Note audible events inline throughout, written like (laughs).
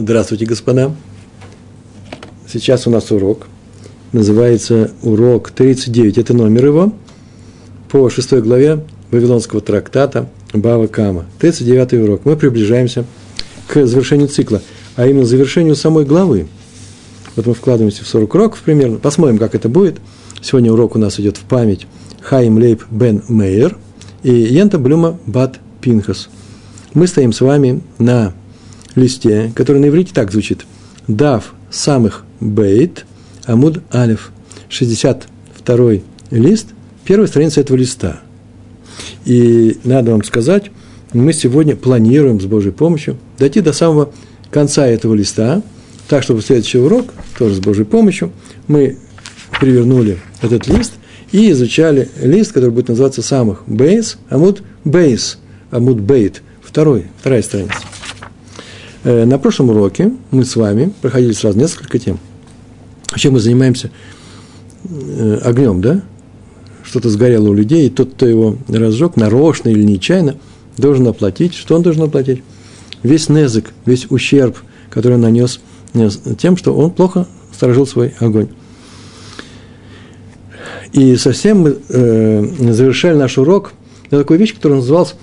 Здравствуйте, господа. Сейчас у нас урок. Называется урок 39. Это номер его. По шестой главе Вавилонского трактата Бава Кама. 39 урок. Мы приближаемся к завершению цикла, а именно завершению самой главы. Вот мы вкладываемся в 40 уроков примерно. Посмотрим, как это будет. Сегодня урок у нас идет в память Хаим Лейб Бен Мейер и Йента Блюма Бат Пинхас. Мы стоим с вами на листе, который на иврите так звучит. Дав самых бейт, амуд алиф. 62 лист, первая страница этого листа. И надо вам сказать, мы сегодня планируем с Божьей помощью дойти до самого конца этого листа, так, чтобы следующий урок, тоже с Божьей помощью, мы перевернули этот лист и изучали лист, который будет называться самых бейс, амуд бейс, амуд бейт, второй, вторая страница. Э, на прошлом уроке мы с вами проходили сразу несколько тем. Чем мы занимаемся э, огнем, да? Что-то сгорело у людей, и тот, кто его разжег, нарочно или нечаянно, должен оплатить. Что он должен оплатить? Весь незык, весь ущерб, который он нанес тем, что он плохо сторожил свой огонь. И совсем мы э, завершали наш урок на такую вещь, которая называлась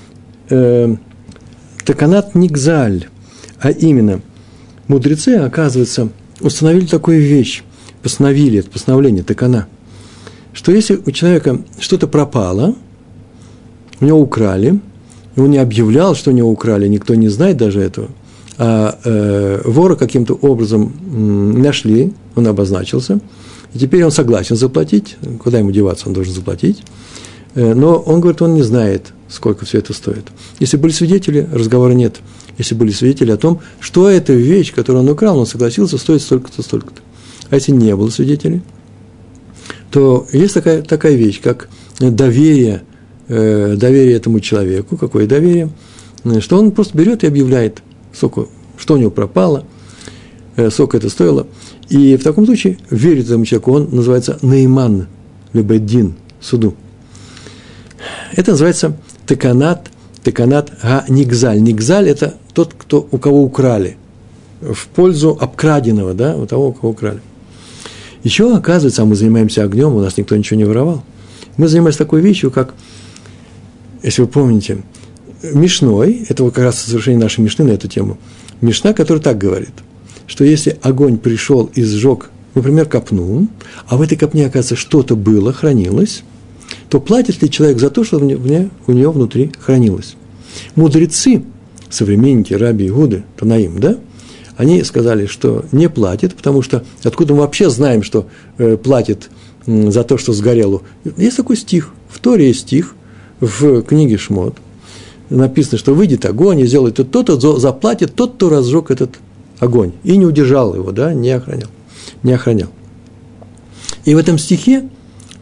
э, Таканат Нигзаль. А именно, мудрецы, оказывается, установили такую вещь, постановили это постановление, так она, что если у человека что-то пропало, у него украли, и он не объявлял, что у него украли, никто не знает даже этого, а э, вора каким-то образом м, нашли, он обозначился, и теперь он согласен заплатить, куда ему деваться, он должен заплатить, э, но он говорит, он не знает, сколько все это стоит. Если были свидетели, разговора нет – если были свидетели о том, что эта вещь, которую он украл, он согласился, стоит столько-то, столько-то. А если не было свидетелей, то есть такая, такая вещь, как доверие, э, доверие этому человеку. Какое доверие? Что он просто берет и объявляет, сколько, что у него пропало, э, сколько это стоило. И в таком случае верит этому человеку, он называется Нейман, либо Дин, суду. Это называется Теканат Теканат Га Нигзаль. Нигзаль – это тот, кто, у кого украли. В пользу обкраденного, да, у того, у кого украли. Еще, оказывается, мы занимаемся огнем, у нас никто ничего не воровал. Мы занимаемся такой вещью, как, если вы помните, Мишной, это вот как раз завершение нашей Мишны на эту тему, Мишна, который так говорит, что если огонь пришел и сжег, например, копну, а в этой копне, оказывается, что-то было, хранилось, то платит ли человек за то, что в ней, у него внутри хранилось? Мудрецы, современники Раби Игуды, Танаим, да, они сказали, что не платит, потому что откуда мы вообще знаем, что э, платит за то, что сгорело? Есть такой стих, в Торе есть стих, в книге Шмот, написано, что выйдет огонь и сделает то-то, заплатит тот, кто разжег этот огонь. И не удержал его, да, не охранял. Не охранял. И в этом стихе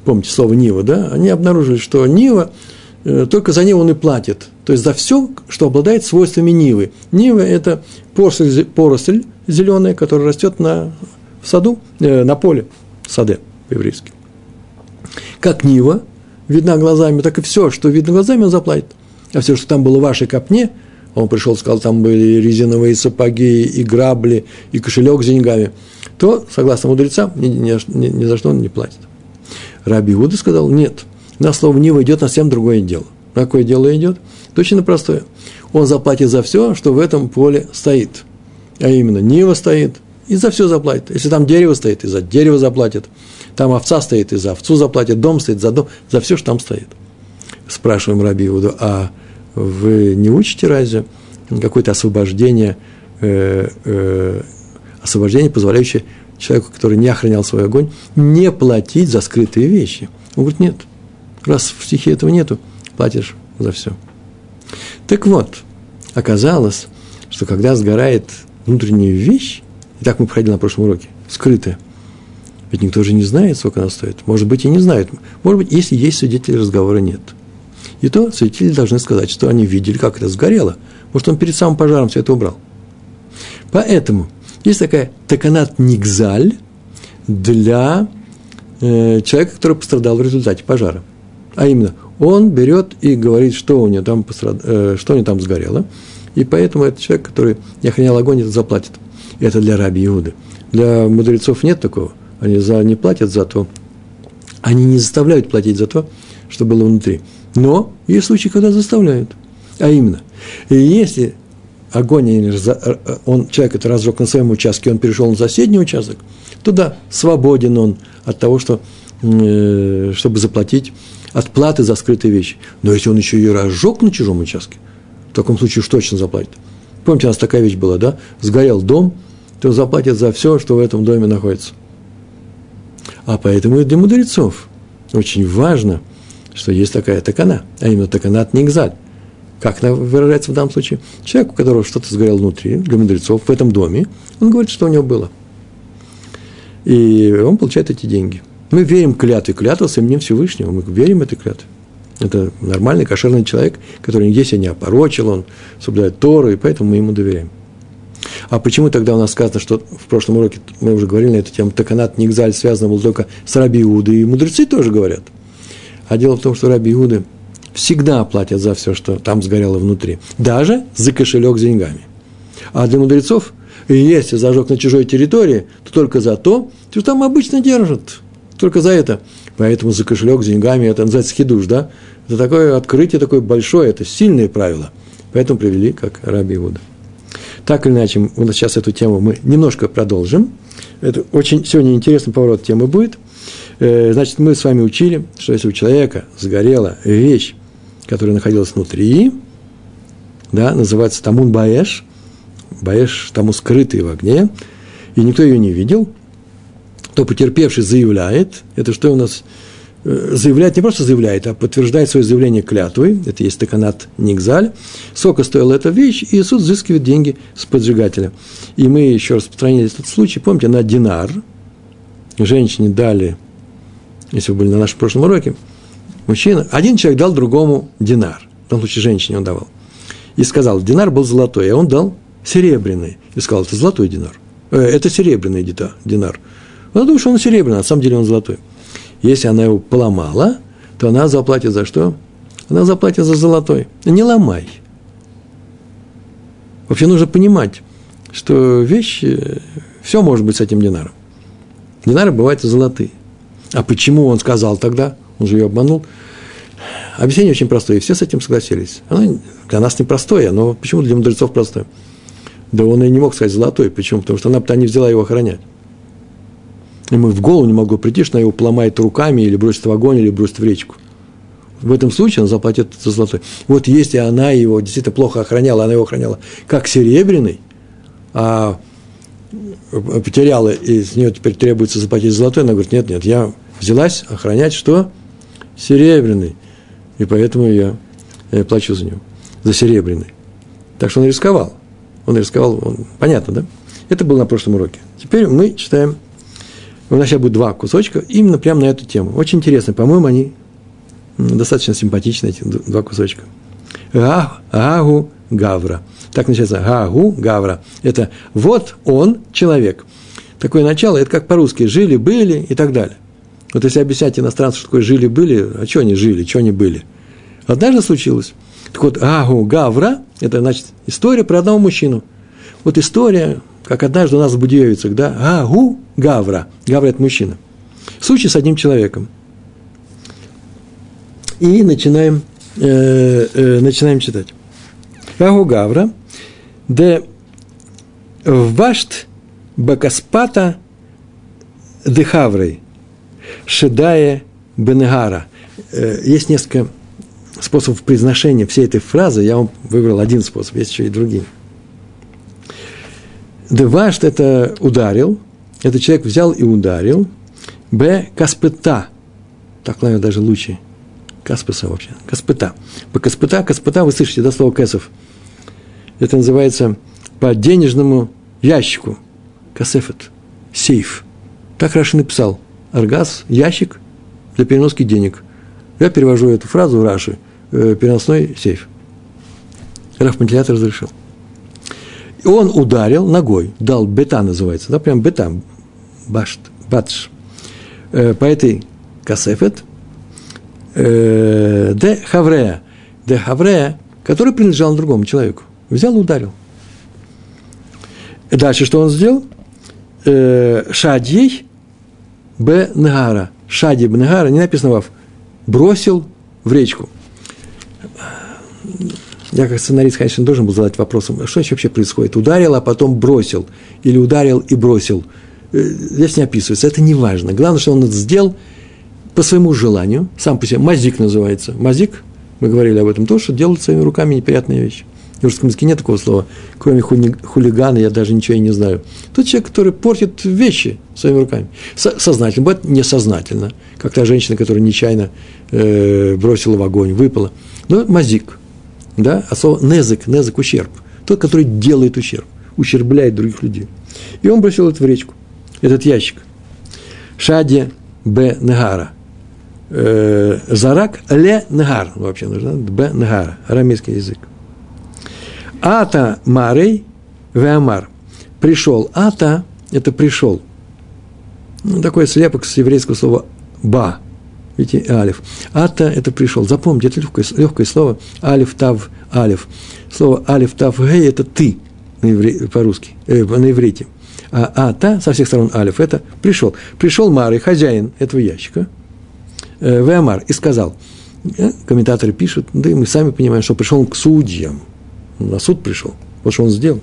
помните слово Нива, да, они обнаружили, что Нива, э, только за Ниву он и платит. То есть за все, что обладает свойствами Нивы. Нива – это поросль, поросль зеленая, которая растет на, в саду, э, на поле, саде по-еврейски. Как Нива видна глазами, так и все, что видно глазами, он заплатит. А все, что там было в вашей копне, он пришел, сказал, там были резиновые сапоги, и грабли, и кошелек с деньгами, то, согласно мудрецам, ни, ни, ни, ни за что он не платит. Раби Иуда сказал, нет, на слово Нива идет на совсем другое дело. На какое дело идет? Точно простое. Он заплатит за все, что в этом поле стоит. А именно, Нива стоит, и за все заплатит. Если там дерево стоит, и за дерево заплатит. Там овца стоит, и за овцу заплатит. Дом стоит, за дом, за все, что там стоит. Спрашиваем Раби Иуду, а вы не учите разве какое-то освобождение, э, э, освобождение, позволяющее человеку, который не охранял свой огонь, не платить за скрытые вещи. Он говорит, нет, раз в стихе этого нету, платишь за все. Так вот, оказалось, что когда сгорает внутренняя вещь, и так мы проходили на прошлом уроке, скрытая, ведь никто же не знает, сколько она стоит. Может быть, и не знает. Может быть, если есть свидетели, разговора нет. И то свидетели должны сказать, что они видели, как это сгорело. Может, он перед самым пожаром все это убрал. Поэтому есть такая таканат нигзаль для э, человека, который пострадал в результате пожара. А именно, он берет и говорит, что у него там, пострад... э, что у него там сгорело, и поэтому этот человек, который не охранял огонь, это заплатит. Это для раби Иуды. Для мудрецов нет такого. Они за, не платят за то. Они не заставляют платить за то, что было внутри. Но есть случаи, когда заставляют. А именно, если огонь, он, человек это разжег на своем участке, он перешел на соседний участок, то да, свободен он от того, что, э, чтобы заплатить от платы за скрытые вещи. Но если он еще и разжег на чужом участке, в таком случае уж точно заплатит. Помните, у нас такая вещь была, да? Сгорел дом, то заплатит за все, что в этом доме находится. А поэтому и для мудрецов очень важно, что есть такая такана, а именно такана от Нигзаль. Как она выражается в данном случае? Человек, у которого что-то сгорело внутри, для мудрецов, в этом доме, он говорит, что у него было. И он получает эти деньги. Мы верим клятве, клятва с именем Всевышнего, мы верим этой клятве. Это нормальный, кошерный человек, который нигде себя не опорочил, он соблюдает Тору, и поэтому мы ему доверяем. А почему тогда у нас сказано, что в прошлом уроке мы уже говорили на эту тему, Таканат Нигзаль связан был только с Раби Иудой, и мудрецы тоже говорят. А дело в том, что Раби Иуды всегда платят за все, что там сгорело внутри, даже за кошелек с деньгами. А для мудрецов, если зажег на чужой территории, то только за то, что там обычно держат, только за это. Поэтому за кошелек с деньгами, это называется хидуш, да? Это такое открытие, такое большое, это сильные правила. Поэтому привели как Раби Иуда. Так или иначе, у нас сейчас эту тему мы немножко продолжим. Это очень сегодня интересный поворот темы будет. Э, значит, мы с вами учили, что если у человека сгорела вещь, которая находилась внутри, да, называется тамун баэш, баэш тому скрытый в огне, и никто ее не видел, то потерпевший заявляет, это что у нас? Э, заявляет, не просто заявляет, а подтверждает свое заявление клятвой, это есть таканат Нигзаль, сколько стоила эта вещь, и суд взыскивает деньги с поджигателя. И мы еще распространили этот случай, помните, на динар, женщине дали, если вы были на нашем прошлом уроке, мужчина, один человек дал другому динар, в том случае женщине он давал, и сказал, динар был золотой, а он дал серебряный, и сказал, это золотой динар, э, это серебряный динар. Он думал, что он серебряный, а на самом деле он золотой. Если она его поломала, то она заплатит за что? Она заплатит за золотой. Не ломай. Вообще нужно понимать, что вещи, все может быть с этим динаром. Динары бывают золотые. А почему он сказал тогда? Он же ее обманул. Объяснение очень простое, и все с этим согласились. Оно для нас непростое, но почему для мудрецов простое? Да он и не мог сказать золотой. Почему? Потому что она не взяла его охранять. Ему в голову не могло прийти, что она его поломает руками или бросит в огонь, или бросит в речку. В этом случае она заплатит за золотой. Вот если она его действительно плохо охраняла, она его охраняла как серебряный, а потеряла, и с нее теперь требуется заплатить золотой, она говорит, нет, нет, я взялась охранять что? Серебряный. И поэтому я, я плачу за него, за серебряный. Так что он рисковал. Он рисковал, он, понятно, да? Это было на прошлом уроке. Теперь мы читаем у нас сейчас будет два кусочка именно прямо на эту тему. Очень интересно, по-моему, они достаточно симпатичны, эти два кусочка. Гагу Гавра. Так начинается Гагу Гавра. Это вот он человек. Такое начало, это как по-русски жили, были и так далее. Вот если объяснять иностранцу, что такое жили, были, а что они жили, что они были. Однажды случилось. Так вот, Агу Гавра, это значит история про одного мужчину. Вот история, как однажды у нас в Будиевицах, да, Агу Гавра. Гавра – это мужчина. Случай с одним человеком. И начинаем, э, э, начинаем читать. Агу Гавра, де вашт бакаспата дехаврой, шедая бенегара. Э, есть несколько способов произношения всей этой фразы. Я вам выбрал один способ, есть еще и другие. Девашт – это ударил, этот человек взял и ударил. Б. Каспыта. Так, наверное, даже лучше. Каспыса вообще. Каспыта. По каспыта, каспыта, вы слышите, да, слово кэсов. Это называется по денежному ящику. Касефет. Сейф. Так Раши написал. Аргаз – ящик для переноски денег. Я перевожу эту фразу в Раши. Э, переносной сейф. Раф Пантелятор разрешил. И он ударил ногой, дал бета называется, да, прям бета, башт, батш, э, по этой касефет, э, де хаврея, де хаврея, который принадлежал другому человеку. Взял и ударил. Дальше что он сделал? Э, Шадьей Б. Нагара. Шади Б. Нагара, не написано вав, бросил в речку. Я как сценарист, конечно, должен был задать вопросом, что вообще происходит? Ударил, а потом бросил. Или ударил и бросил. Э, здесь не описывается, это не важно. Главное, что он это сделал по своему желанию, сам по себе. Мазик называется. Мазик, мы говорили об этом, то, что делают своими руками неприятные вещи. В русском языке нет такого слова. Кроме хули, хулигана я даже ничего и не знаю. Тот человек, который портит вещи своими руками. Со, сознательно, бывает несознательно. Как та женщина, которая нечаянно э, бросила в огонь, выпала. Но мазик. Да? А слово незик, незик – ущерб. Тот, который делает ущерб, ущербляет других людей. И он бросил это в речку, этот ящик. Шади Б. Негара. Э, зарак Ле Негар. Вообще нужно. Б. Негара. Арамейский язык. Ата Марей Веамар. Пришел. Ата – это пришел. Ну, такой слепок с еврейского слова ба. Видите, алиф. Ата – это пришел. Запомните, это легкое, легкое слово. Алиф, тав, алиф. Слово алиф, тав, гей – это ты на евре, по-русски, э, на иврите. А ата со всех сторон алиф – это пришел. Пришел Марый, хозяин этого ящика, э, Веамар, и сказал. Э, комментаторы пишут, да и мы сами понимаем, что пришел он к судьям – на суд пришел. Вот что он сделал.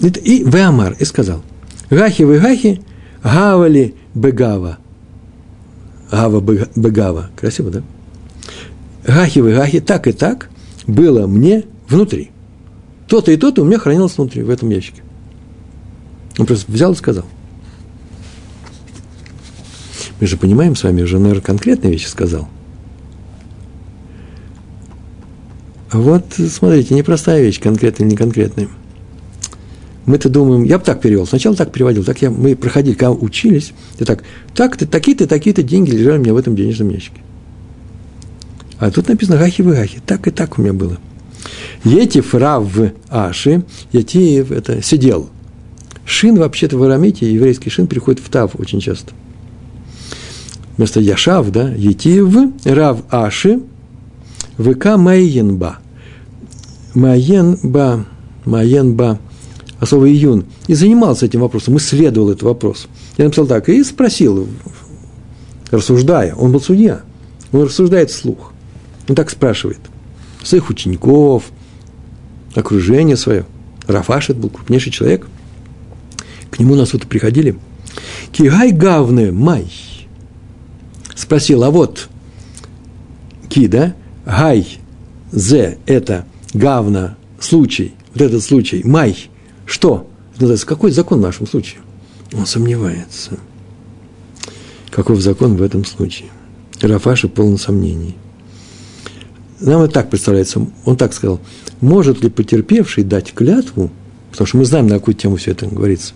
И Веамар и сказал, Гахи вы гахи, гавали бегава. Гава бегава. Красиво, да? Гахи вы гахи, так и так было мне внутри. То-то и то-то у меня хранилось внутри, в этом ящике. Он просто взял и сказал. Мы же понимаем с вами, уже, наверное, конкретные вещи сказал. Вот, смотрите, непростая вещь, конкретная или неконкретная. Мы-то думаем, я бы так перевел, сначала так переводил, так я, мы проходили, когда учились, и так, так-то, такие-то, такие-то деньги лежали у меня в этом денежном ящике. А тут написано гахи в гахи, так и так у меня было. Етив рав аши, Етиев – это сидел. Шин вообще-то в арамите, еврейский шин приходит в тав очень часто. Вместо яшав, да, Етиев, рав аши, ВК майенба. Маен Ба, Маен Ба, а слово июн, и занимался этим вопросом, исследовал этот вопрос. Я написал так, и спросил, рассуждая, он был судья, он рассуждает вслух. Он так спрашивает, своих учеников, окружение свое. Рафашет был крупнейший человек. К нему на суд приходили. Кигай гавны май. Спросил, а вот ки, да? Гай, зе – это гавна, случай, вот этот случай, май, что? называется, какой закон в нашем случае? Он сомневается. Каков закон в этом случае? Рафаши полон сомнений. Нам это так представляется, он так сказал, может ли потерпевший дать клятву, потому что мы знаем, на какую тему все это говорится,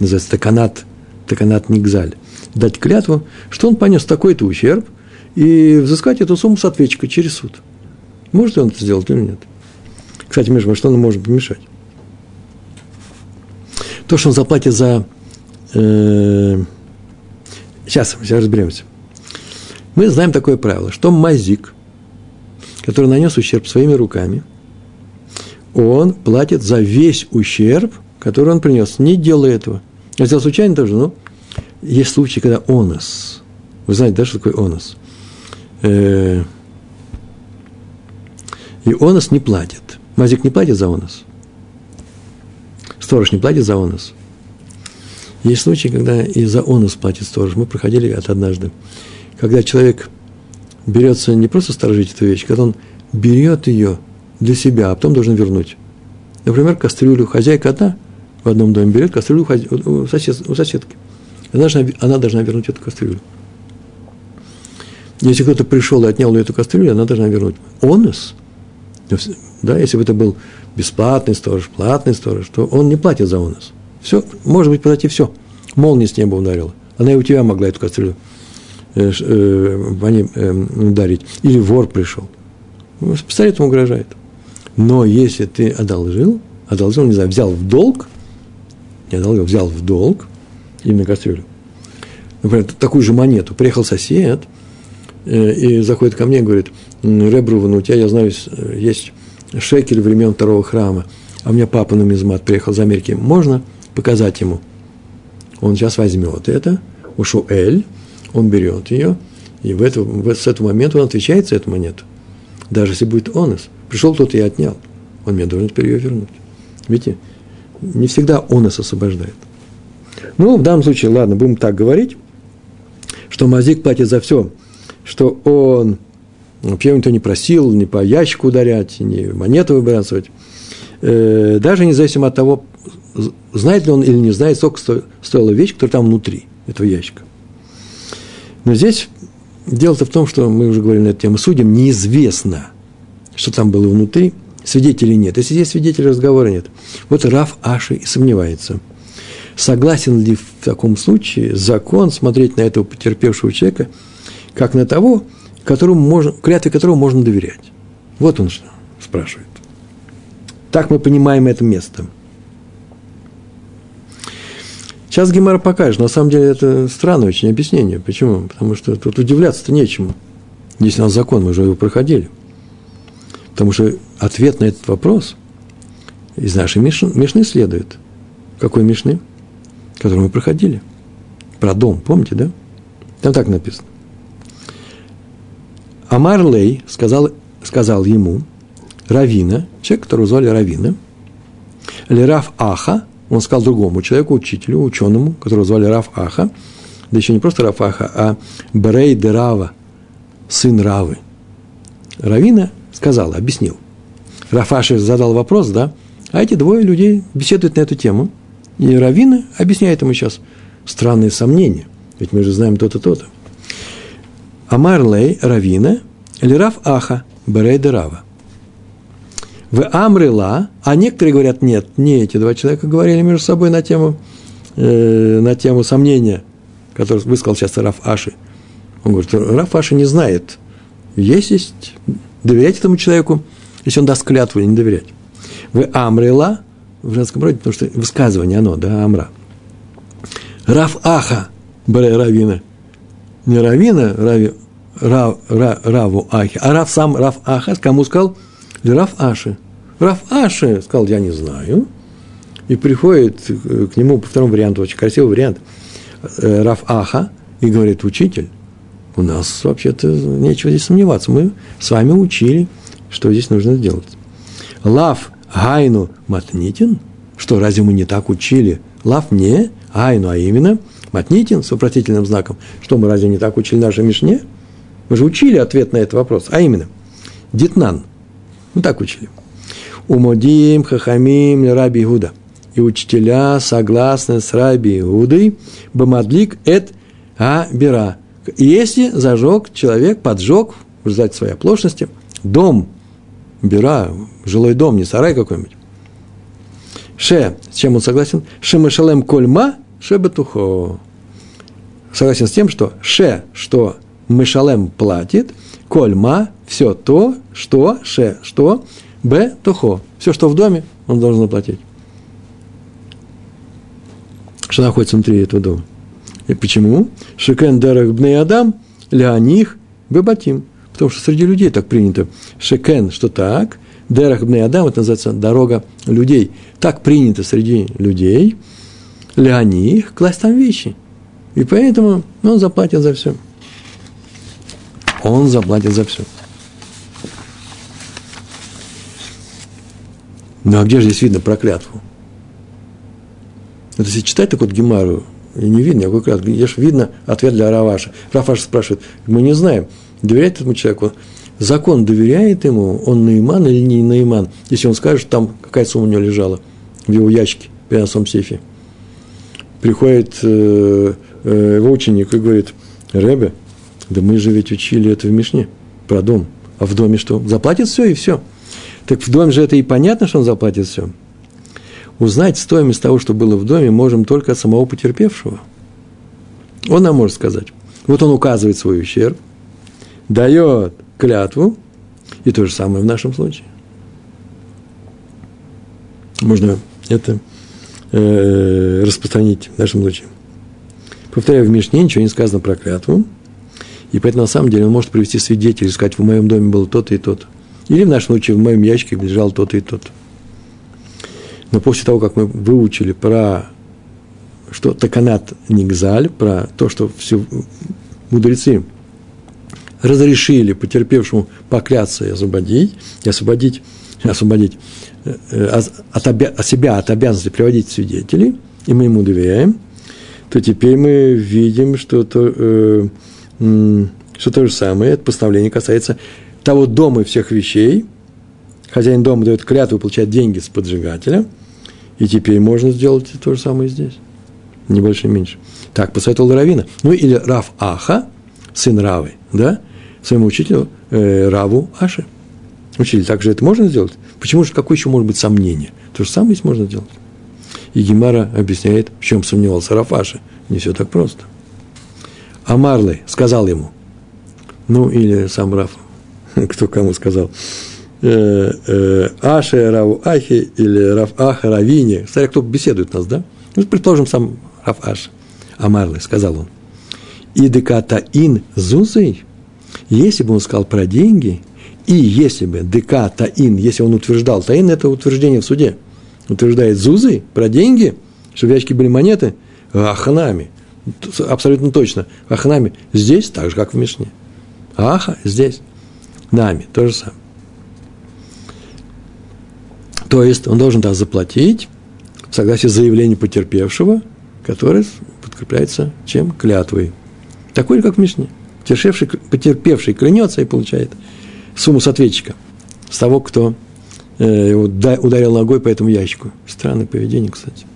называется таканат, таканат нигзаль, дать клятву, что он понес такой-то ущерб, и взыскать эту сумму с ответчика через суд. Может ли он это сделать или нет? Кстати, между прочим, что нам может помешать? То, что он заплатит за... Э, сейчас, сейчас разберемся. Мы знаем такое правило, что мазик, который нанес ущерб своими руками, он платит за весь ущерб, который он принес, не делая этого. Я сделал случайно тоже, но есть случаи, когда онос. Вы знаете, да, что такое онос? Э, и онос не платит. Мазик не платит за онос. Сторож не платит за онос. Есть случаи, когда и за онос платит сторож. Мы проходили это однажды. Когда человек берется не просто сторожить эту вещь, когда он берет ее для себя, а потом должен вернуть. Например, кастрюлю. Хозяйка одна в одном доме берет кастрюлю у, сосед, у соседки. Она должна, она должна вернуть эту кастрюлю. Если кто-то пришел и отнял эту кастрюлю, она должна вернуть. Онус, да, если бы это был бесплатный сторож, платный сторож, то он не платит за онус. Все, может быть, подойти все. Молния с неба ударила. Она и у тебя могла эту кастрюлю э, э, по ней э, ударить. Или вор пришел. С пистолетом угрожает. Но если ты одолжил, одолжил, не знаю, взял в долг, не одолжил, взял в долг, именно кастрюлю, например, такую же монету, приехал сосед – и заходит ко мне и говорит, Ребруван, у тебя, я знаю, есть шекель времен второго храма, а у меня папа на мизмат приехал из Америки, можно показать ему? Он сейчас возьмет это, ушел Эль, он берет ее, и в это, в, с этого момента он отвечает за эту монету. Даже если будет онос. Пришел кто-то и отнял. Он мне должен теперь ее вернуть. Видите, не всегда онос освобождает. Ну, в данном случае, ладно, будем так говорить, что Мазик платит за все, что он вообще никто не просил ни по ящику ударять, ни монету выбрасывать. Э, даже независимо от того, знает ли он или не знает, сколько стоила вещь, которая там внутри этого ящика. Но здесь дело-то в том, что мы уже говорили на эту тему, судим неизвестно, что там было внутри, свидетелей нет. Если есть свидетели, разговора нет. Вот Раф Аши и сомневается. Согласен ли в таком случае закон смотреть на этого потерпевшего человека, как на того, которому можно, клятве которого можно доверять? Вот он что спрашивает. Так мы понимаем это место. Сейчас Гемар покажет. На самом деле это странное очень объяснение. Почему? Потому что тут удивляться-то нечему. Здесь у нас закон, мы уже его проходили. Потому что ответ на этот вопрос из нашей Мишны следует. Какой Мишны? Которую мы проходили. Про дом, помните, да? Там так написано. Амар Лей сказал, сказал ему, Равина, человек, которого звали Равина, Лераф Аха, он сказал другому человеку, учителю, ученому, которого звали Раф Аха, да еще не просто Раф Аха, а Брей де Рава, сын Равы. Равина сказал, объяснил. Рафаши задал вопрос, да, а эти двое людей беседуют на эту тему, и Равина объясняет ему сейчас странные сомнения, ведь мы же знаем то-то, то-то. Амар Лей Равина или Раф Аха Берей де Рава. В Амрила, а некоторые говорят, нет, не эти два человека говорили между собой на тему, э, на тему сомнения, который высказал сейчас Раф Аши. Он говорит, Раф Аши не знает, есть, есть, доверять этому человеку, если он даст клятву не доверять. В Амрила, в женском роде, потому что высказывание оно, да, Амра. Раф Аха, Бре Равина. Не Равина, Рави, Рав, Рав, Раву Ахи, а Рав сам Рав Аха, кому сказал? Раф Аши. Раф Аши сказал, я не знаю. И приходит к нему по второму варианту, очень красивый вариант, э, Раф Аха, и говорит, учитель, у нас вообще-то нечего здесь сомневаться. Мы с вами учили, что здесь нужно сделать. Лав Гайну Матнитин, что разве мы не так учили? Лав не Гайну, а именно Матнитин с вопросительным знаком. Что мы разве не так учили нашей Мишне? Мы же учили ответ на этот вопрос, а именно Дитнан – мы так учили. Умодим, хахамим, раби Гуда. И учителя согласны с раби Гудой, бамадлик эт абира. Если зажег человек, поджег, в результате своей оплошности, дом, бира, жилой дом, не сарай какой-нибудь. Ше, с чем он согласен? Шемашалем кольма, ше батухо. Согласен с тем, что ше, что мышалем платит, кольма, все то, что, ше, что, б, тухо. Все, что в доме, он должен заплатить. Что находится внутри этого дома. И почему? Шекен дарах бней адам, ля них бебатим. Потому что среди людей так принято. Шекен, что так, Дерах бней адам, это называется дорога людей. Так принято среди людей, ля них класть там вещи. И поэтому он заплатит за все. Он заплатит за все. Ну а где же здесь видно проклятву? Вот если читать так вот Гемару, и не видно никакой клятвы, здесь видно ответ для Раваша. Раваша спрашивает, мы не знаем, доверяет этому человеку, закон доверяет ему, он наиман или не наиман, если он скажет, там какая сумма у него лежала в его ящике, в переносном сейфе. Приходит э, его ученик и говорит, Ребе, да мы же ведь учили это в Мишне, про дом. А в доме что? Заплатит все и все. Так в доме же это и понятно, что он заплатит все. Узнать стоимость того, что было в доме, можем только от самого потерпевшего. Он нам может сказать. Вот он указывает свой ущерб, дает клятву, и то же самое в нашем случае. Можно это э, распространить в нашем случае. Повторяю, в Мишне ничего не сказано про клятву, и поэтому на самом деле он может привести свидетелей, сказать, в моем доме было то-то и то-то. Или в нашем случае в моем ящике лежал то-то и то-то. Но после того, как мы выучили про что таканат нигзаль, про то, что все мудрецы разрешили потерпевшему покляться и освободить, и освободить, освободить э, от, обя, от себя от обязанности приводить свидетелей, и мы ему доверяем, то теперь мы видим, что то, э, что то же самое, это постановление касается того дома и всех вещей. Хозяин дома дает клятву и получает деньги с поджигателя. И теперь можно сделать то же самое здесь. Не больше, не меньше. Так посоветовал Равина. Ну или Рав Аха, сын Равы, да, своему учителю э, Раву Аше. Учитель, так же это можно сделать? Почему же, какое еще может быть сомнение? То же самое здесь можно сделать. И Гемара объясняет, в чем сомневался Рафаша. Не все так просто. А Марлей сказал ему, ну или сам Раф, (laughs) кто кому сказал, э, э, Аше Раву Ахи или Раф Аха Равине, смотря кто беседует нас, да? Ну, предположим, сам Раф Аш, Амарлы, сказал он. Идеката ин зузой, если бы он сказал про деньги, и если бы дека таин, если он утверждал, таин – это утверждение в суде, утверждает зузой про деньги, что в ящике были монеты, ахнами, абсолютно точно, ахнами, здесь так же, как в Мишне. Аха здесь, нами, то же самое. То есть он должен да, заплатить в согласии с заявлением потерпевшего, которое подкрепляется чем? Клятвой. Такой, как в Мишне. Потерпевший, потерпевший клянется и получает сумму с ответчика, с того, кто его ударил ногой по этому ящику. Странное поведение, кстати.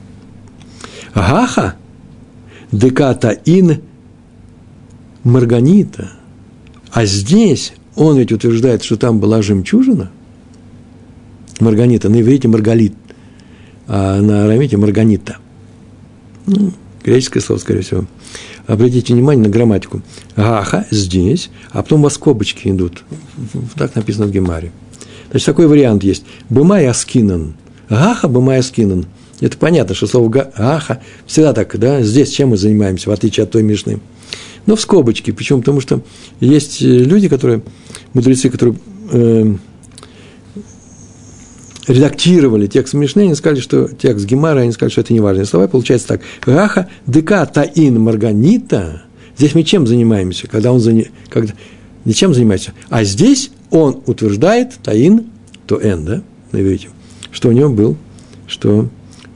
Гаха, деката ин марганита. А здесь он ведь утверждает, что там была жемчужина. Марганита, на иврите маргалит, а на арамите марганита. Ну, греческое слово, скорее всего. Обратите внимание на грамматику. Гаха здесь, а потом у вас скобочки идут. Так написано в Гемаре. Значит, такой вариант есть. Бымай аскинан. Гаха бымай аскинан. Это понятно, что слово гаха всегда так, да, здесь чем мы занимаемся, в отличие от той Мишны. Но в скобочке. Почему? Потому что есть люди, которые, мудрецы, которые э, редактировали текст Мишны, они сказали, что текст Гемара, они сказали, что это не важные слова. получается так. Раха дека таин марганита. Здесь мы чем занимаемся? Когда он заня... когда... не чем занимается, а здесь он утверждает таин, то н, да, на иврите, что у него был, что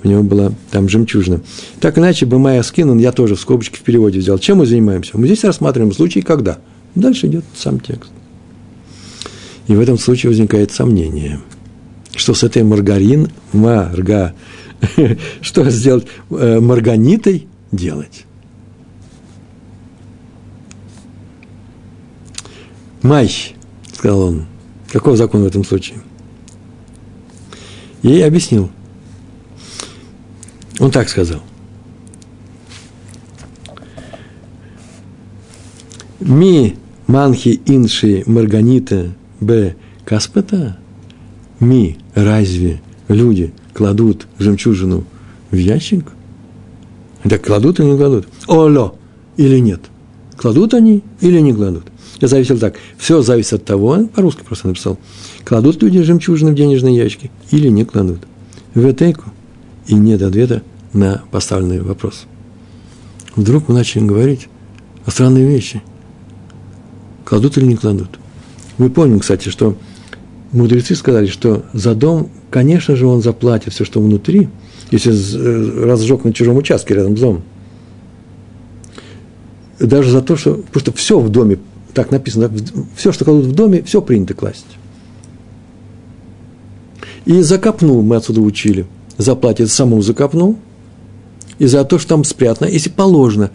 у него была там жемчужина. Так иначе, Бамая Скинан, я тоже в скобочке в переводе взял. Чем мы занимаемся? Мы здесь рассматриваем случай, когда. Дальше идет сам текст. И в этом случае возникает сомнение – что с этой маргарин, марга, (laughs) что сделать, э, марганитой делать. Май, сказал он, какой закон в этом случае? И объяснил. Он так сказал. Ми манхи инши марганита б каспета – ми, разве люди кладут жемчужину в ящик? Так кладут или не кладут? Оло или нет? Кладут они или не кладут? Я зависел так. Все зависит от того, по-русски просто написал, кладут люди жемчужины в денежные ящики или не кладут. В этейку и нет ответа на поставленный вопрос. Вдруг мы начали говорить о странной вещи. Кладут или не кладут? Мы помним, кстати, что мудрецы сказали, что за дом, конечно же, он заплатит все, что внутри, если э, разжег на чужом участке рядом с домом. Даже за то, что, потому что все в доме, так написано, все, что кладут в доме, все принято класть. И закопнул, мы отсюда учили, заплатит саму закопнул, и за то, что там спрятано, если положено,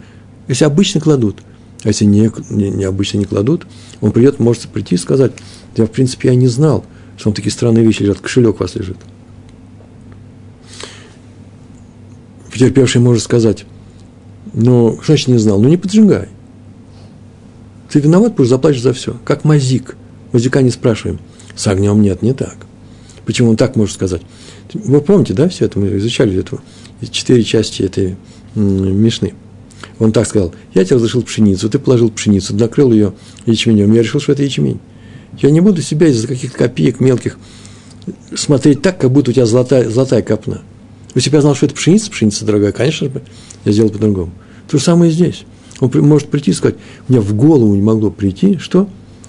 если обычно кладут. А если не, не, не обычно не кладут, он придет, может прийти и сказать, я, в принципе, я не знал, что там такие странные вещи лежат, кошелек у вас лежит. Потерпевший может сказать, ну, что значит не знал? Ну, не поджигай. Ты виноват, потому что заплатишь за все. Как мазик. Мазика не спрашиваем. С огнем нет, не так. Почему он так может сказать? Вы помните, да, все это? Мы изучали эту, четыре части этой Мишны. Он так сказал, я тебе разрешил пшеницу, ты положил пшеницу, накрыл ее ячменем, я решил, что это ячмень. Я не буду себя из-за каких-то копеек мелких смотреть так, как будто у тебя золотая, золотая копна. Если бы я знал, что это пшеница, пшеница дорогая, конечно же, я сделал по-другому. То же самое и здесь. Он может прийти и сказать, у меня в голову не могло прийти, что?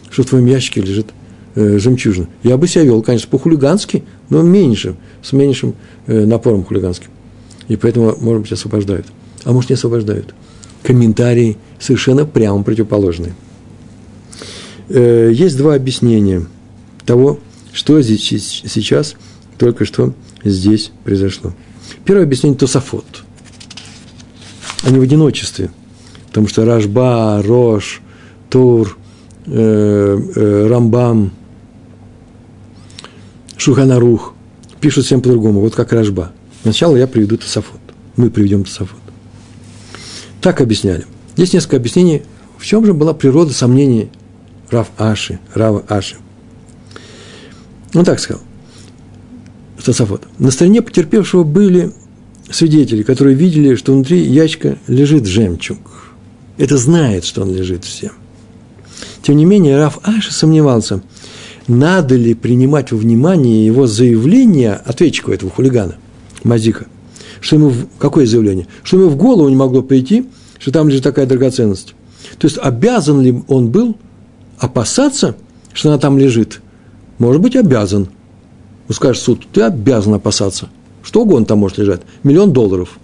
Что в твоем ящике лежит э, жемчужина. Я бы себя вел, конечно, по-хулигански, но меньше, с меньшим э, напором хулиганским. И поэтому, может быть, освобождают. А может, не освобождают. Комментарии совершенно прямо противоположные. Э, есть два объяснения того, что здесь сейчас, только что здесь произошло. Первое объяснение – Тософот. Они в одиночестве, потому что Рашба, Рош, Тур, э, э, Рамбам, Шуханарух пишут всем по-другому, вот как Рашба. Сначала я приведу Тософот. Мы приведем Тософот. Так объясняли. Есть несколько объяснений, в чем же была природа сомнений Рав Аши, Рава Аши. Он так сказал. Тософот. На стороне потерпевшего были свидетели, которые видели, что внутри ящика лежит жемчуг. Это знает, что он лежит всем. Тем не менее, Раф Аши сомневался, надо ли принимать во внимание его заявление ответчику этого хулигана, Мазика. Что ему, какое заявление? Что ему в голову не могло прийти, что там лежит такая драгоценность. То есть, обязан ли он был опасаться, что она там лежит? Может быть, обязан – ну, скажет суд, ты обязан опасаться. Что угодно там может лежать. Миллион долларов.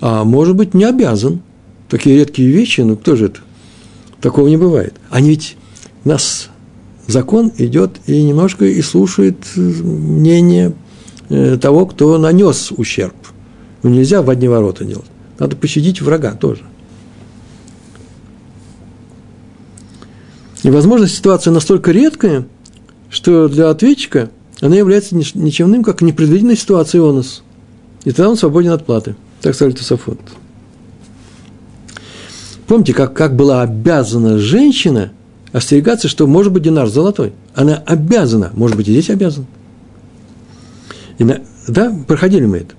А может быть, не обязан. Такие редкие вещи, ну кто же это? Такого не бывает. Они ведь у нас закон идет и немножко и слушает э, мнение э, того, кто нанес ущерб. Ну, нельзя в одни ворота делать. Надо пощадить врага тоже. И, возможно, ситуация настолько редкая, что для ответчика она является ничем иным, как непредвиденной ситуацией онос. И тогда он свободен от платы. Так сказали Тософот. Помните, как, как была обязана женщина остерегаться, что может быть динар золотой. Она обязана, может быть, и здесь обязана. И на, да, проходили мы это.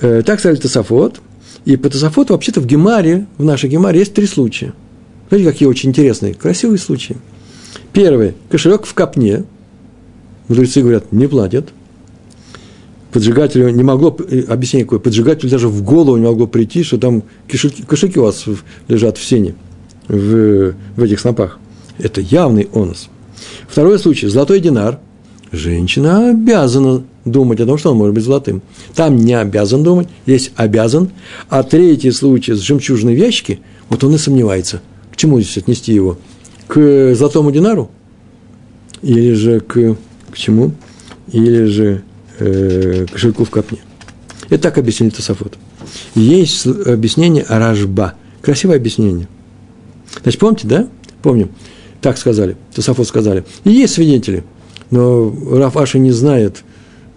Э, так сказали Тософот. И по Тософоту вообще-то в Гемаре, в нашей Гемаре есть три случая. Смотрите, какие очень интересные, красивые случаи. Первый – кошелек в копне – мудрецы говорят, не платят. Поджигателю не могло, э, объяснение какое, поджигателю даже в голову не могло прийти, что там кошельки, кошельки у вас лежат в сене, в, в этих снопах. Это явный онос. Второй случай, золотой динар. Женщина обязана думать о том, что он может быть золотым. Там не обязан думать, здесь обязан. А третий случай с жемчужной в ящике, вот он и сомневается. К чему здесь отнести его? К золотому динару? Или же к к чему? Или же э, кошельку в копне. Это так объяснили Тософот. Есть объяснение Аражба. Красивое объяснение. Значит, помните, да? Помним. Так сказали, Тософот сказали. И есть свидетели, но Раф Аши не знает,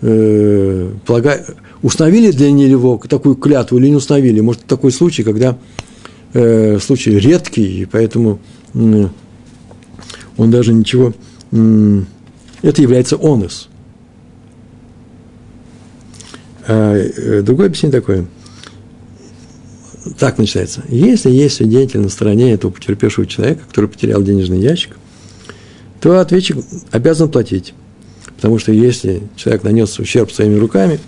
э, полагаю, установили для него такую клятву или не установили. Может, такой случай, когда э, случай редкий, и поэтому э, он даже ничего э, это является онус. А, э, другое объяснение такое. Так начинается. Если есть свидетель на стороне этого потерпевшего человека, который потерял денежный ящик, то ответчик обязан платить. Потому что если человек нанес ущерб своими руками,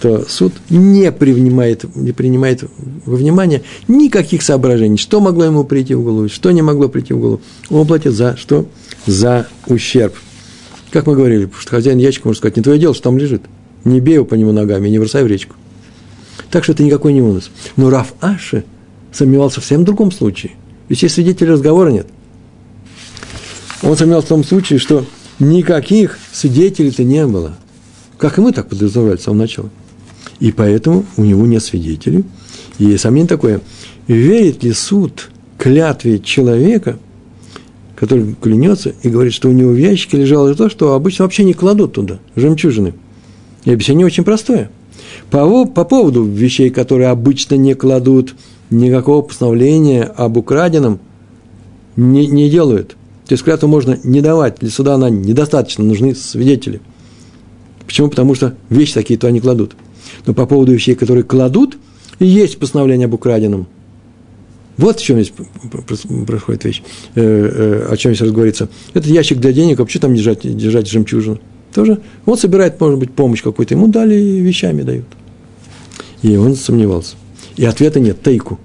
то суд не принимает, не принимает во внимание никаких соображений, что могло ему прийти в голову, что не могло прийти в голову. Он платит за что? За ущерб. Как мы говорили, что хозяин ящика может сказать, не твое дело, что там лежит. Не бей его по нему ногами, не бросай в речку. Так что это никакой не унос. Но Раф Аши сомневался в совсем другом случае. Ведь здесь свидетелей разговора нет. Он сомневался в том случае, что никаких свидетелей-то не было. Как и мы так подразумевали с самого начала. И поэтому у него нет свидетелей. И сомнение такое, верит ли суд клятве человека – который клянется и говорит, что у него в ящике лежало то, что обычно вообще не кладут туда, жемчужины. И объяснение очень простое. По, по поводу вещей, которые обычно не кладут, никакого постановления об украденном не, не делают. То есть клятву можно не давать, для суда она недостаточно, нужны свидетели. Почему? Потому что вещи такие то они кладут. Но по поводу вещей, которые кладут, и есть постановление об украденном – вот в чем здесь происходит вещь, э, э, о чем здесь разговаривается. Это ящик для денег, а что там держать, держать жемчужину? Тоже. Вот собирает, может быть, помощь какую-то, ему дали вещами дают. И он сомневался. И ответа нет, тайку.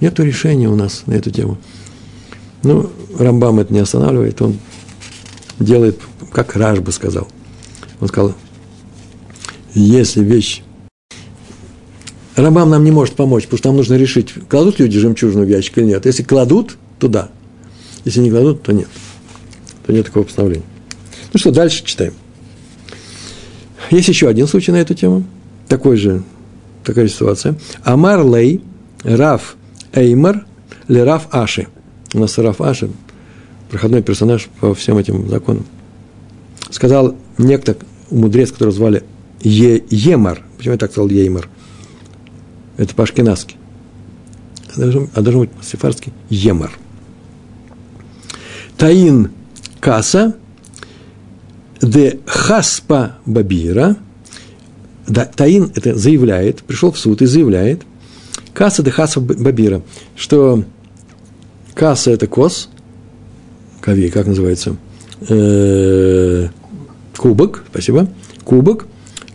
Нет решения у нас на эту тему. Ну, Рамбам это не останавливает, он делает, как Раш бы сказал. Он сказал, если вещь... Рамбам нам не может помочь, потому что нам нужно решить, кладут люди жемчужину в ящик или нет. Если кладут, то да. Если не кладут, то нет. То нет такого постановления. Ну что, дальше читаем. Есть еще один случай на эту тему. Такой же, такая же ситуация. Амар Лей, Раф Эймар, Лераф Аши. У нас Раф Аши, проходной персонаж по всем этим законам. Сказал некто, мудрец, которого звали е, Емар. Почему я так сказал Еймар? Это по-ашкенадски. А должен, а должен быть по-сефарски Емар. Таин Каса, де Хаспа Бабира, да, Таин это заявляет, пришел в суд и заявляет, Каса де Хаспа Бабира, что Каса это кос, Кави, как называется? Э, кубок, спасибо, кубок,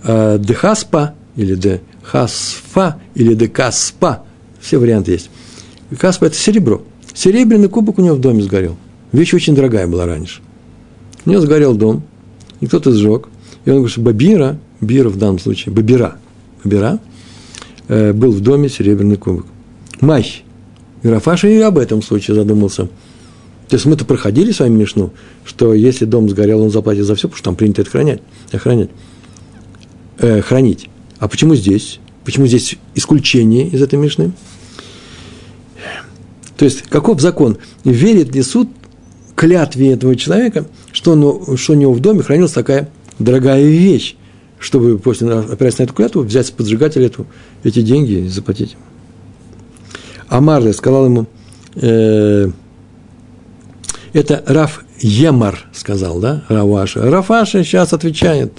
э, де Хаспа или де Хасфа или де Каспа, все варианты есть. Каспа – это серебро. Серебряный кубок у него в доме сгорел. Вещь очень дорогая была раньше. У него сгорел дом, и кто-то сжег. И он говорит, что Бабира, Бира в данном случае, Бабира, Бабира, э, был в доме серебряный кубок. Май. Рафаша и об этом случае задумался. То есть мы-то проходили с вами Мишну, что если дом сгорел, он заплатит за все, потому что там принято это хранять, охранять, э, хранить. А почему здесь? Почему здесь исключение из этой Мишны? То есть, каков закон? Верит ли суд клятве этого человека, что, он, что у него в доме хранилась такая дорогая вещь, чтобы после опираясь на эту клятву взять с поджигателя эту, эти деньги и заплатить. А Марле сказал ему, э, это Раф Емар сказал, да, Раваша. Рафаша сейчас отвечает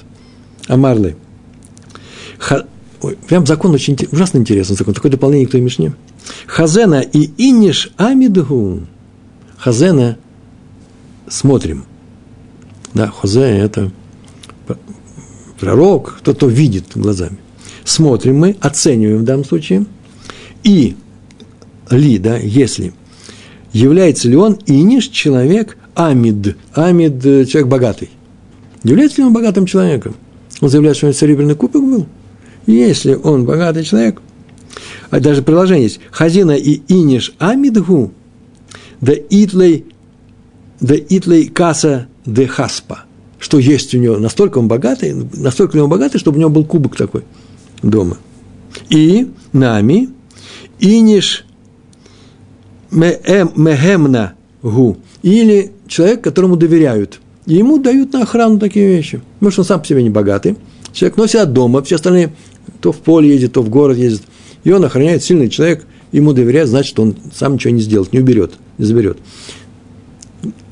Амарле. Ха, ой, прям закон очень ужасно интересный закон, такое дополнение к той Мишне. Хазена и Иниш Амидгу. Хазена – смотрим. Да, Хозе – это пророк, кто-то видит глазами. Смотрим мы, оцениваем в данном случае. И ли, да, если является ли он иниш человек амид, амид – человек богатый. Является ли он богатым человеком? Он заявляет, что у него серебряный кубок был. Если он богатый человек, а даже приложение есть, хазина и иниш амидгу, да итлей да итлей каса де хаспа, что есть у него, настолько он богатый, настолько ли он богатый, чтобы у него был кубок такой дома. И нами иниш мехемна гу, или человек, которому доверяют, и ему дают на охрану такие вещи. Потому что он сам по себе не богатый, человек носит от дома, все остальные то в поле ездит, то в город ездит, и он охраняет сильный человек, ему доверяет, значит, он сам ничего не сделает, не уберет, не заберет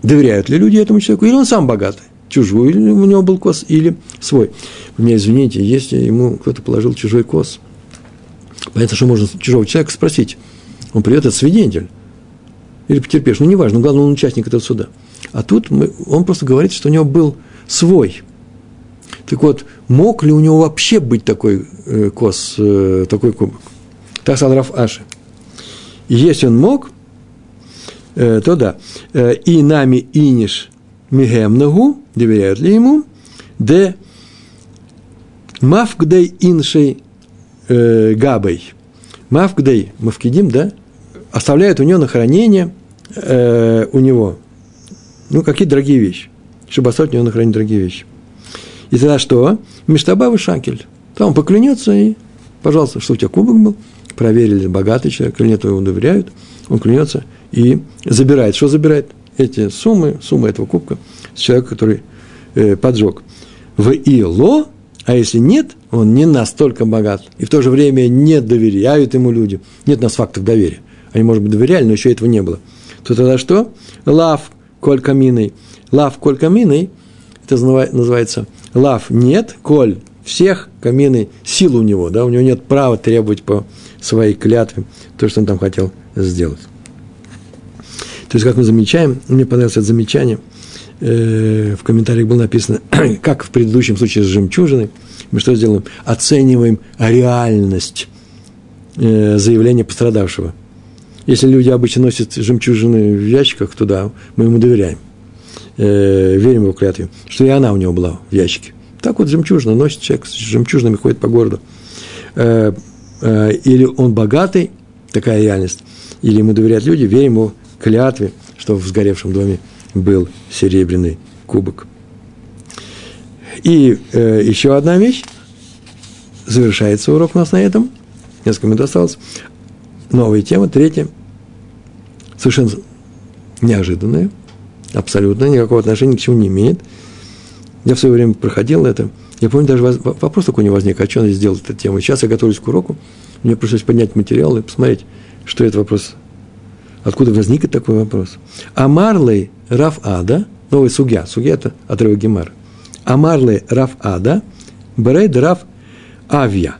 доверяют ли люди этому человеку, или он сам богатый, чужой, или у него был кос, или свой. Вы меня извините, если ему кто-то положил чужой кос, понятно, что можно чужого человека спросить, он придет, это свидетель, или потерпевший, ну, неважно, главное, он участник этого суда. А тут мы, он просто говорит, что у него был свой. Так вот, мог ли у него вообще быть такой э, кос, э, такой кубок? Так сказал Раф Аши. Если он мог, то да. И нами иниш мигемнагу, доверяют ли ему, де мавгдей иншей габей. Мавгдей, мавкидим, да, оставляют у него на хранение, э, у него, ну, какие дорогие вещи, чтобы оставить у него на хранение дорогие вещи. И тогда что? Мештабавы шакель. Там поклянется и, пожалуйста, что у тебя кубок был, проверили, богатый человек или нет, его доверяют, он клянется – и забирает. Что забирает? Эти суммы, суммы этого кубка с человека, который э, поджег. В Ило, а если нет, он не настолько богат. И в то же время не доверяют ему люди. Нет у нас фактов доверия. Они, может быть, доверяли, но еще этого не было. То тогда что? Лав коль каминой. Лав коль каминой, это называется лав нет, коль всех камины, сил у него, да, у него нет права требовать по своей клятве то, что он там хотел сделать. То есть, как мы замечаем, мне понравилось это замечание, э, в комментариях было написано, (clears throat) как в предыдущем случае с жемчужиной, мы что сделаем? Оцениваем реальность э, заявление пострадавшего. Если люди обычно носят жемчужины в ящиках туда, мы ему доверяем. Э, верим его клятве, что и она у него была в ящике. Так вот жемчужина носит человек с жемчужинами, ходит по городу. Или он богатый, такая реальность, или ему доверяют люди, верим ему клятве, что в сгоревшем доме был серебряный кубок. И э, еще одна вещь. Завершается урок у нас на этом. Несколько минут осталось. Новая тема, третья. Совершенно неожиданная. Абсолютно никакого отношения к чему не имеет. Я в свое время проходил это. Я помню, даже вопрос такой не возник, а что надо сделать эту тему. Сейчас я готовлюсь к уроку. Мне пришлось поднять материал и посмотреть, что это вопрос, откуда возник такой вопрос. Амарлей Раф Ада, новый сугя, сугя это отрывок Гемара – Амарле Раф Ада, Берейд Раф Авья.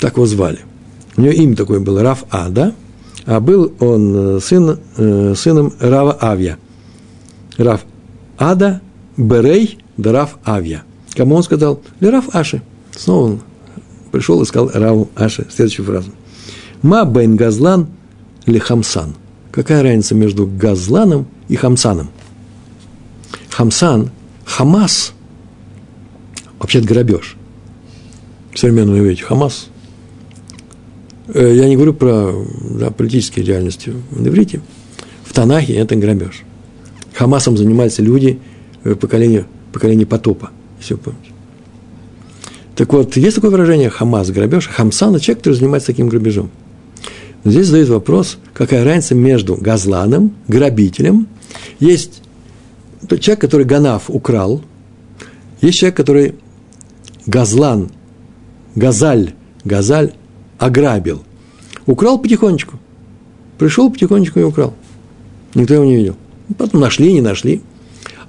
Так его звали. У него имя такое было Раф Ада, а был он э, сын, э, сыном Рава Авья. Раф Ада, Берей, Раф Авья. Кому он сказал? Раф Аши. Снова он пришел и сказал Раву Аши следующую фразу. Ма бен Газлан ли Хамсан. Какая разница между Газланом и Хамсаном? Хамсан, Хамас – вообще-то грабеж. Современную вещь. Хамас. Э, я не говорю про да, политические реальности в иврите. В Танахе это грабеж. Хамасом занимаются люди э, поколения, поколения потопа, если вы помните. Так вот, есть такое выражение «хамас» – грабеж, «хамсан» – человек, который занимается таким грабежом. Здесь задают вопрос, какая разница между газланом, грабителем. Есть человек, который Ганав украл, есть человек, который Газлан, Газаль, Газаль ограбил. Украл потихонечку. Пришел потихонечку и украл. Никто его не видел. Потом нашли, не нашли.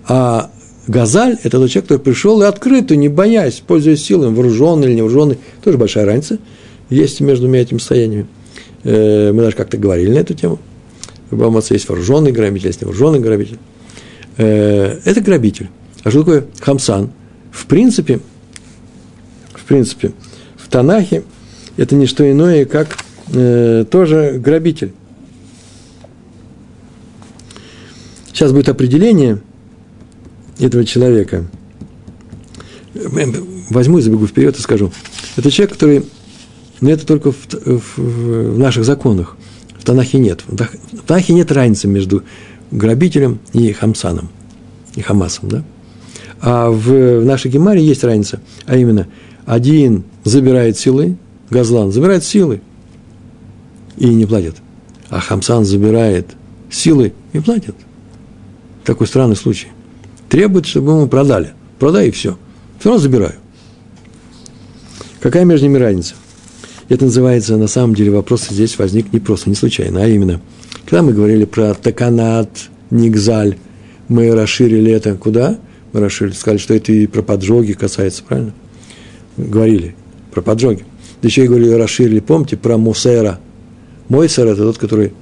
А Газаль – это тот человек, который пришел и открыто, не боясь, пользуясь силами, вооруженный или невооруженный. Тоже большая разница есть между этими состояниями. Э, мы даже как-то говорили на эту тему. В Бамаце есть вооруженный грабитель, есть невооруженный грабитель. Э, это грабитель. А что такое хамсан? В принципе, в принципе, в Танахе это не что иное, как э, тоже грабитель. Сейчас будет определение этого человека. Возьму и забегу вперед и скажу. Это человек, который... Но это только в, в, в наших законах. В Танахе нет. В Танахе нет разницы между грабителем и хамсаном, и хамасом, да? А в, в нашей гемаре есть разница, а именно – один забирает силы, Газлан забирает силы и не платит. А Хамсан забирает силы и платит. Такой странный случай. Требует, чтобы ему продали. Продай и все. Все равно забираю. Какая между ними разница? Это называется, на самом деле, вопрос здесь возник не просто, не случайно, а именно, когда мы говорили про таканат, нигзаль, мы расширили это куда? Мы расширили, сказали, что это и про поджоги касается, правильно? говорили про поджоги. Да еще и говорили, расширили, помните, про Мусера. Мойсер – это тот, который,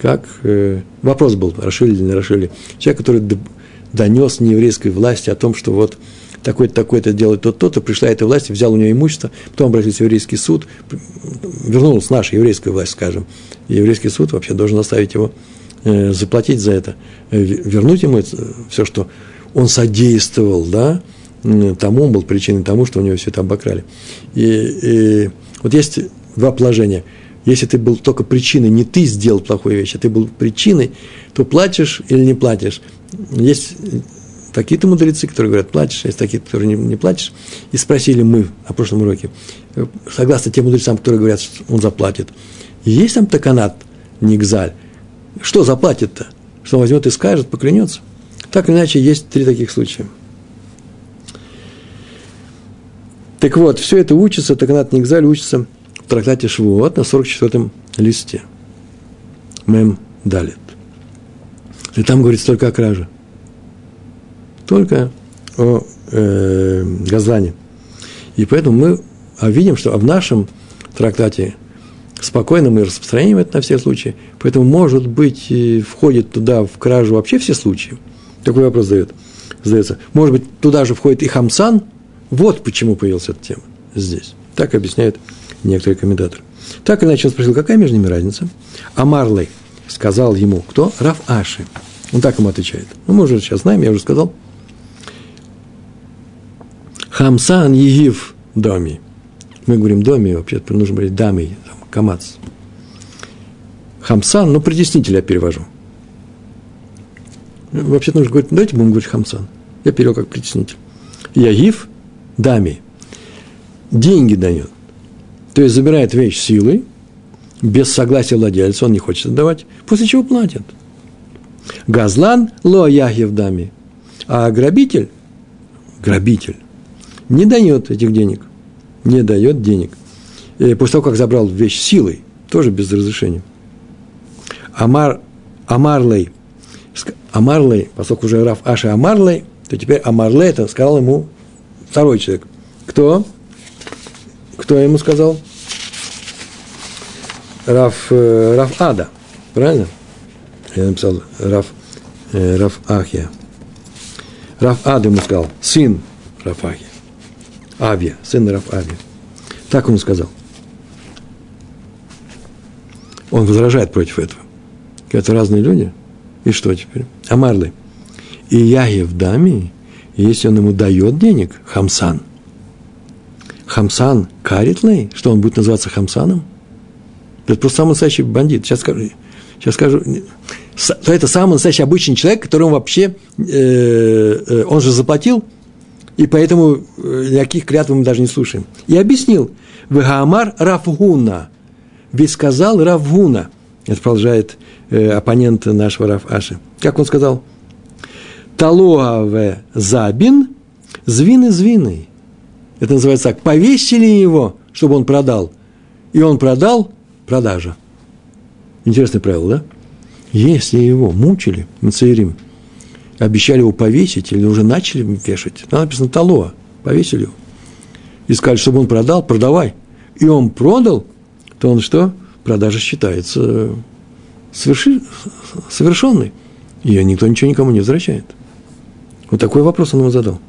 как, э, вопрос был, расширили или не расширили. Человек, который донес нееврейской власти о том, что вот такой-то, такой-то делает тот то-то, пришла эта власть, взял у нее имущество, потом обратился в еврейский суд, вернулась наша еврейская власть, скажем, и еврейский суд вообще должен оставить его э, заплатить за это, э, вернуть ему это, все, что он содействовал, да, тому, он был причиной тому, что у него все это обокрали. И, и вот есть два положения. Если ты был только причиной, не ты сделал плохую вещь, а ты был причиной, то платишь или не платишь. Есть такие-то мудрецы, которые говорят, платишь, а есть такие, которые не, не платишь. И спросили мы на прошлом уроке, согласно тем мудрецам, которые говорят, что он заплатит. Есть там таканат, нигзаль? Что заплатит-то? Что он возьмет и скажет, поклянется? Так или иначе, есть три таких случая – Так вот, все это учится, Таканат Нигзаль учится в трактате Швуот на 44-м листе. Мем Далит. И там говорится только о краже. Только о э, Газане. И поэтому мы а видим, что в нашем трактате спокойно мы распространяем это на все случаи. Поэтому, может быть, входит туда в кражу вообще все случаи. Такой вопрос задает, задается. Может быть, туда же входит и хамсан, вот почему появилась эта тема здесь. Так объясняют некоторые комментаторы. Так иначе он спросил, какая между ними разница? А Марлей сказал ему, кто? Раф Аши. Он так ему отвечает. Ну, мы уже сейчас знаем, я уже сказал. Хамсан Егив доми. Мы говорим доми, вообще нужно говорить дами, камац. Хамсан, ну, притеснитель я перевожу. Вообще нужно говорить, давайте будем говорить хамсан. Я перевел как притеснитель. Ягив дами. Деньги дает. То есть забирает вещь силой, без согласия владельца, он не хочет отдавать, после чего платит. Газлан ло ягив дами. А грабитель, грабитель, не дает этих денег. Не дает денег. И после того, как забрал вещь силой, тоже без разрешения. Амар, Амарлей, Амарлей, поскольку уже Раф Аши Амарлей, то теперь Амарлей, это сказал ему второй человек. Кто? Кто ему сказал? Раф, э, Раф Ада, правильно? Я написал Раф, э, Раф Ахия. Раф Ада ему сказал, сын Раф Ахия. Авия, сын Раф Авия. Так он сказал. Он возражает против этого. Это разные люди. И что теперь? Амарлы. И Ягев даме, если он ему дает денег, Хамсан. Хамсан каритлей, что он будет называться Хамсаном? Это просто самый настоящий бандит. Сейчас скажу. Сейчас скажу. То это самый настоящий обычный человек, которому вообще, э, э, он же заплатил, и поэтому э, никаких клятв мы даже не слушаем. И объяснил. Вегаамар Рафгуна. Ведь сказал Равгуна. Это продолжает э, оппонент нашего Раф Аши. Как он сказал? Талуаве забин, звины звины. Это называется так. Повесили его, чтобы он продал. И он продал, продажа. Интересное правило, да? Если его мучили, Мацеирим, обещали его повесить или уже начали вешать, там написано Талуа, повесили его. И сказали, чтобы он продал, продавай. И он продал, то он что? Продажа считается соверши, совершенной. Ее никто ничего никому не возвращает. Вот такой вопрос он ему задал.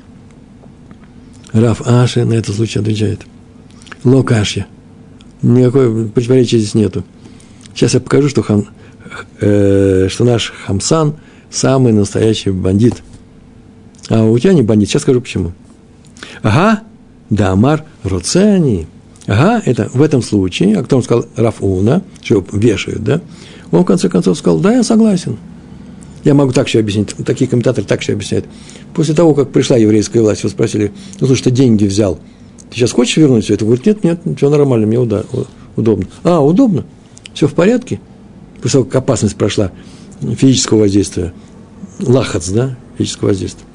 Раф Аши на этот случай отвечает. Локашья. Никакой противоречия здесь нету. Сейчас я покажу, что, хам, э, что наш Хамсан самый настоящий бандит. А у тебя не бандит. Сейчас скажу почему. Ага, Дамар Роцени. Ага, это в этом случае, а кто он сказал Рафуна, что вешают, да? Он в конце концов сказал, да, я согласен. Я могу так все объяснить. Такие комментаторы так все объясняют. После того, как пришла еврейская власть, его спросили, ну, слушай, ты деньги взял, ты сейчас хочешь вернуть все это? Говорит, нет, нет, все нормально, мне удобно. А, удобно? Все в порядке? После того, как опасность прошла физического воздействия, лахац, да, физического воздействия.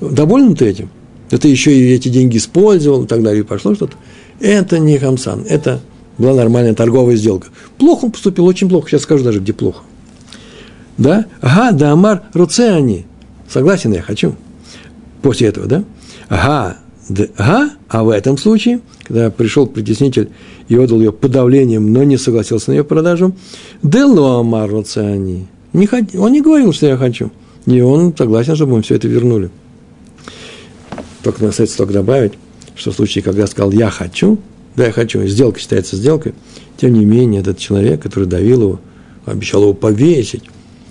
Доволен ты этим? Да ты еще и эти деньги использовал и так далее, и пошло что-то. Это не хамсан, это была нормальная торговая сделка. Плохо он поступил, очень плохо. Сейчас скажу даже, где плохо. Да? Ага, да Амар Руцеани. Согласен, я хочу. После этого, да? Ага, да, ага, а в этом случае, когда пришел притеснитель и отдал ее подавлением, но не согласился на ее продажу, Дело Амар Руцеани. Не хот... Он не говорил, что я хочу. И он согласен, чтобы мы все это вернули. Только остается только добавить, что в случае, когда сказал «я хочу», да, я хочу, сделка считается сделкой, тем не менее, этот человек, который давил его, обещал его повесить,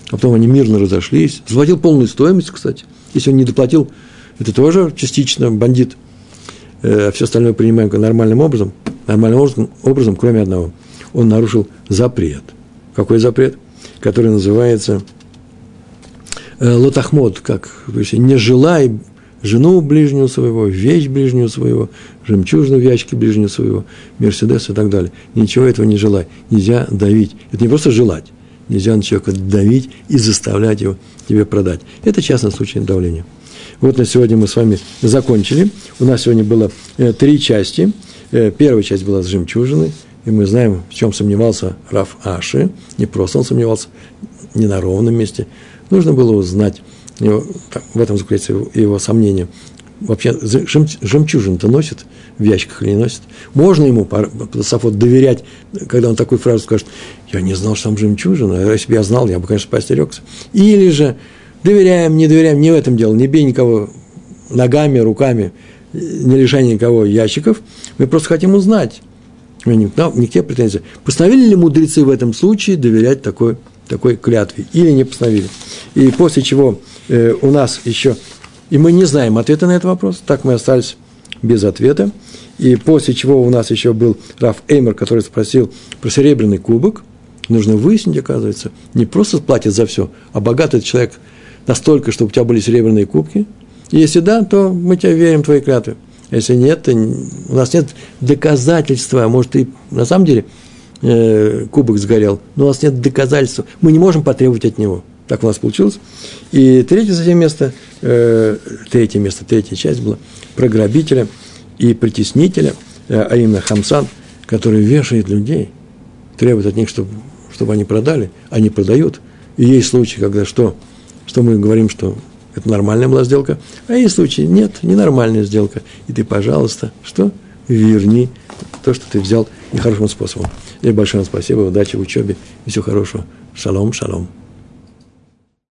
а потом они мирно разошлись, заплатил полную стоимость, кстати. Если он не доплатил, это тоже частично бандит. А все остальное принимаем нормальным образом, нормальным образом, кроме одного. Он нарушил запрет. Какой запрет? Который называется э, лотахмод, как не желай жену ближнего своего, вещь ближнего своего, жемчужину в ящике ближнего своего, Мерседес и так далее. Ничего этого не желай. Нельзя давить. Это не просто желать. Нельзя на человека давить и заставлять его тебе продать. Это частный случай давления. Вот на сегодня мы с вами закончили. У нас сегодня было э, три части. Э, первая часть была с жемчужиной, и мы знаем, в чем сомневался Раф Аши. Не просто он сомневался, не на ровном месте. Нужно было узнать, в этом заключается его, сомнение. Вообще, жемчужин-то носит в ящиках или не носит? Можно ему, Сафот, доверять, когда он такую фразу скажет, я не знал, что там жемчужина, а если бы я знал, я бы, конечно, поостерегся. Или же, доверяем, не доверяем, не в этом дело, не бей никого ногами, руками, не лишай никого ящиков, мы просто хотим узнать, У меня не к тебе претензии. Постановили ли мудрецы в этом случае доверять такой, такой клятве или не постановили? И после чего э, у нас еще, и мы не знаем ответа на этот вопрос, так мы остались без ответа. И после чего у нас еще был Раф Эймер, который спросил про серебряный кубок. Нужно выяснить, оказывается, не просто платит за все, а богатый человек настолько, чтобы у тебя были серебряные кубки. Если да, то мы тебе верим, твои клятвы. Если нет, у нас нет доказательства, может, и на самом деле э, кубок сгорел, но у нас нет доказательства. Мы не можем потребовать от него. Так у нас получилось. И третье затем место, э, третье место, третья часть была про грабителя и притеснителя, э, а именно Хамсан, который вешает людей, требует от них, чтобы, чтобы они продали, они продают. И есть случаи, когда что? Что мы говорим, что это нормальная была сделка, а есть случаи, нет, ненормальная сделка. И ты, пожалуйста, что? Верни то, что ты взял нехорошим способом. И большое спасибо, удачи в учебе и всего хорошего. Шалом, шалом.